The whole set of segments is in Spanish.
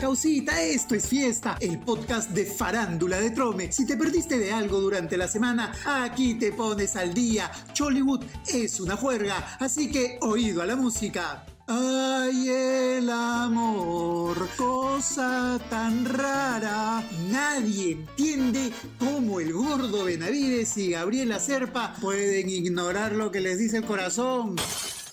causita, esto es fiesta, el podcast de farándula de Trome. Si te perdiste de algo durante la semana, aquí te pones al día. Chollywood es una juerga, así que oído a la música. Ay, el amor, cosa tan rara. Nadie entiende cómo el gordo Benavides y Gabriela Serpa pueden ignorar lo que les dice el corazón.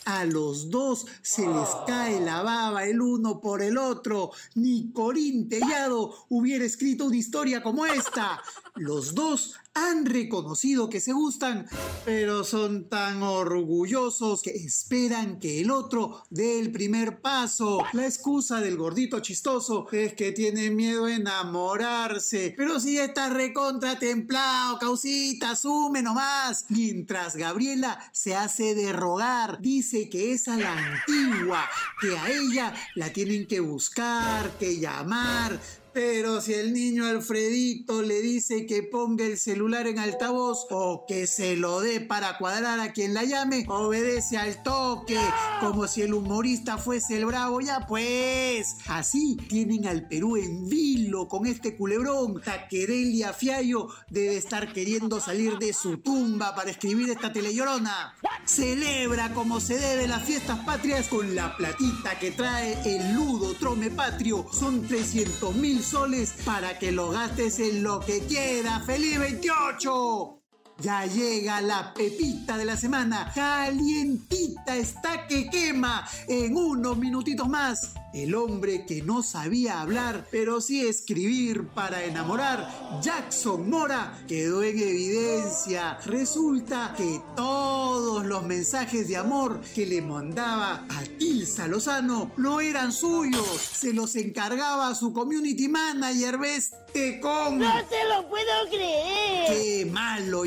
A los dos se les cae la baba el uno por el otro. Ni Corín Tellado hubiera escrito una historia como esta. Los dos han reconocido que se gustan, pero son tan orgullosos que esperan que el otro dé el primer paso. La excusa del gordito chistoso es que tiene miedo a enamorarse. Pero si está recontra templado, causita, asume nomás. Mientras Gabriela se hace de rogar, dice que es a la antigua, que a ella la tienen que buscar, que llamar pero si el niño Alfredito le dice que ponga el celular en altavoz o que se lo dé para cuadrar a quien la llame, obedece al toque, como si el humorista fuese el bravo. Ya pues, así tienen al Perú en vilo con este culebrón. Taquerelia Fiallo debe estar queriendo salir de su tumba para escribir esta telellorona. Celebra como se debe las fiestas patrias con la platita que trae el ludo trome patrio. Son 300 mil soles para que lo gastes en lo que quiera. ¡Feliz 28! Ya llega la pepita de la semana. Calientita está que quema. En unos minutitos más. El hombre que no sabía hablar, pero sí escribir para enamorar, Jackson Mora, quedó en evidencia. Resulta que todos los mensajes de amor que le mandaba a Tilsa Lozano no eran suyos. Se los encargaba su community manager, ¿veste con? ¡No te lo puedo creer! ¡Qué malo,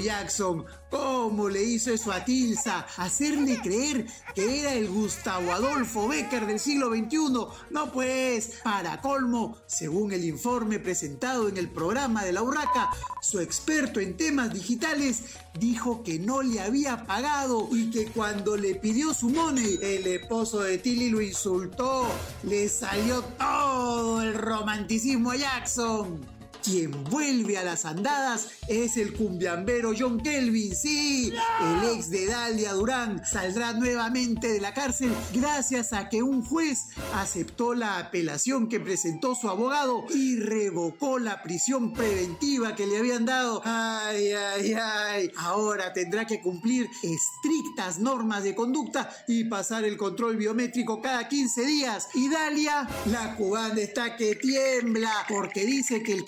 Jackson! ¿Cómo le hizo eso a Tilsa? Hacerle creer que era el Gustavo Adolfo Becker del siglo XXI. No pues, para colmo, según el informe presentado en el programa de la Urraca, su experto en temas digitales dijo que no le había pagado y que cuando le pidió su money, el esposo de Tilly lo insultó. Le salió todo el romanticismo a Jackson. Quien vuelve a las andadas es el cumbiambero John Kelvin, sí, el ex de Dalia Durán saldrá nuevamente de la cárcel gracias a que un juez aceptó la apelación que presentó su abogado y revocó la prisión preventiva que le habían dado. Ay, ay, ay. Ahora tendrá que cumplir estrictas normas de conducta y pasar el control biométrico cada 15 días. Y Dalia, la cubana está que tiembla porque dice que el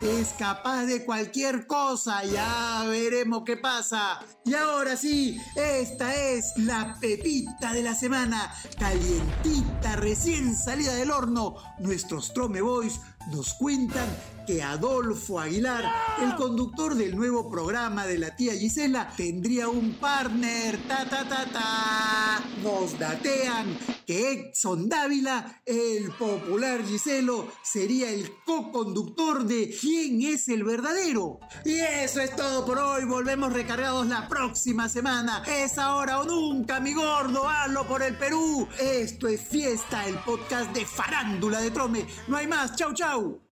es capaz de cualquier cosa. Ya veremos qué pasa. Y ahora sí, esta es la pepita de la semana. Calientita, recién salida del horno. Nuestros Trome Boys nos cuentan que Adolfo Aguilar, el conductor del nuevo programa de la tía Gisela, tendría un partner. Ta ta ta ta. Nos datean que Edson Dávila, el popular Giselo, sería el co-conductor de ¿Quién es el verdadero? Y eso es todo por hoy. Volvemos recargados la próxima semana. Es ahora o nunca, mi gordo. Hazlo por el Perú. Esto es Fiesta, el podcast de farándula de Trome. No hay más. Chau, chau.